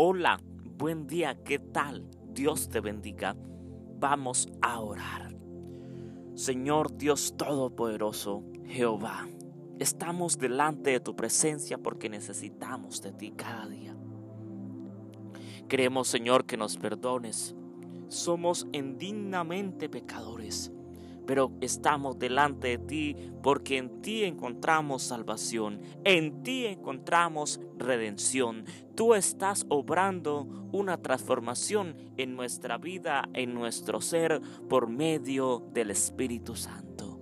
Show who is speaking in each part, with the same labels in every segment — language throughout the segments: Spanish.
Speaker 1: Hola, buen día, ¿qué tal? Dios te bendiga. Vamos a orar. Señor Dios Todopoderoso, Jehová, estamos delante de tu presencia porque necesitamos de ti cada día. Queremos, Señor, que nos perdones. Somos indignamente pecadores pero estamos delante de ti porque en ti encontramos salvación, en ti encontramos redención. Tú estás obrando una transformación en nuestra vida, en nuestro ser, por medio del Espíritu Santo.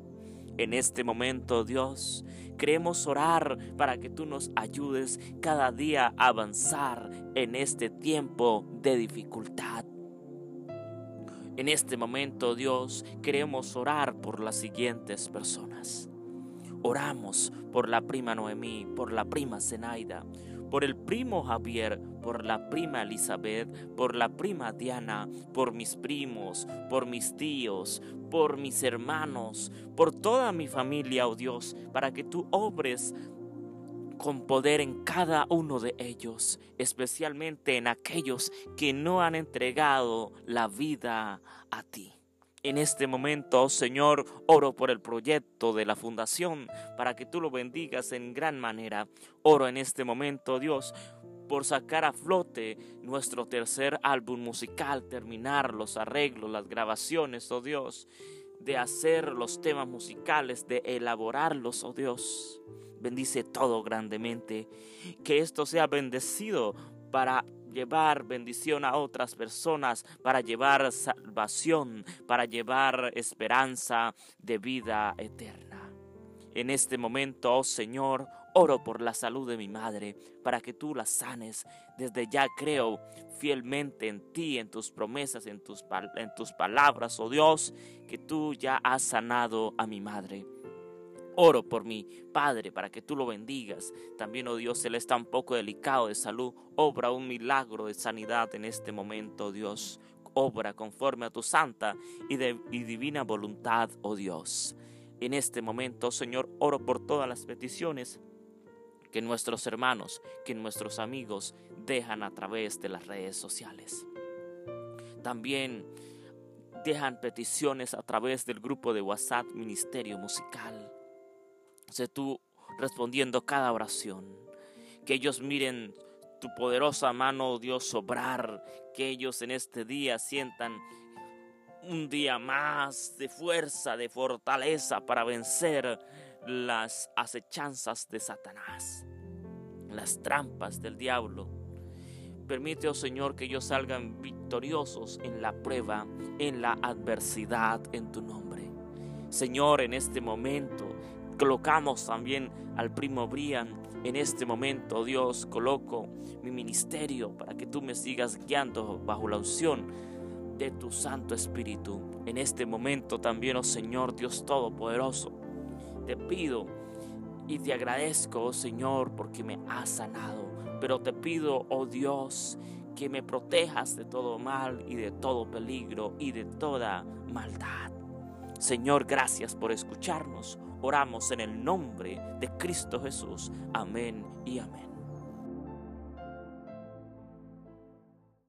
Speaker 1: En este momento, Dios, queremos orar para que tú nos ayudes cada día a avanzar en este tiempo de dificultad. En este momento, Dios, queremos orar por las siguientes personas. Oramos por la prima Noemí, por la prima Zenaida, por el primo Javier, por la prima Elizabeth, por la prima Diana, por mis primos, por mis tíos, por mis hermanos, por toda mi familia, oh Dios, para que tú obres con poder en cada uno de ellos, especialmente en aquellos que no han entregado la vida a ti. En este momento, Señor, oro por el proyecto de la fundación para que tú lo bendigas en gran manera. Oro en este momento, Dios, por sacar a flote nuestro tercer álbum musical, terminar los arreglos, las grabaciones, oh Dios, de hacer los temas musicales, de elaborarlos, oh Dios. Bendice todo grandemente. Que esto sea bendecido para llevar bendición a otras personas, para llevar salvación, para llevar esperanza de vida eterna. En este momento, oh Señor, oro por la salud de mi madre, para que tú la sanes. Desde ya creo fielmente en ti, en tus promesas, en tus, en tus palabras, oh Dios, que tú ya has sanado a mi madre. Oro por mi Padre para que tú lo bendigas. También, oh Dios, Él está un poco delicado de salud. Obra un milagro de sanidad en este momento, Dios. Obra conforme a tu santa y, y divina voluntad, oh Dios. En este momento, Señor, oro por todas las peticiones que nuestros hermanos, que nuestros amigos dejan a través de las redes sociales. También dejan peticiones a través del grupo de WhatsApp Ministerio Musical. Sé tú respondiendo cada oración. Que ellos miren tu poderosa mano, oh Dios, sobrar. Que ellos en este día sientan un día más de fuerza, de fortaleza para vencer las acechanzas de Satanás, las trampas del diablo. Permite, oh Señor, que ellos salgan victoriosos en la prueba, en la adversidad, en tu nombre. Señor, en este momento Colocamos también al primo Brian en este momento, Dios, coloco mi ministerio para que tú me sigas guiando bajo la unción de tu Santo Espíritu. En este momento también, oh Señor Dios Todopoderoso, te pido y te agradezco, oh Señor, porque me has sanado. Pero te pido, oh Dios, que me protejas de todo mal y de todo peligro y de toda maldad. Señor, gracias por escucharnos. Oramos en el nombre de Cristo Jesús. Amén y amén.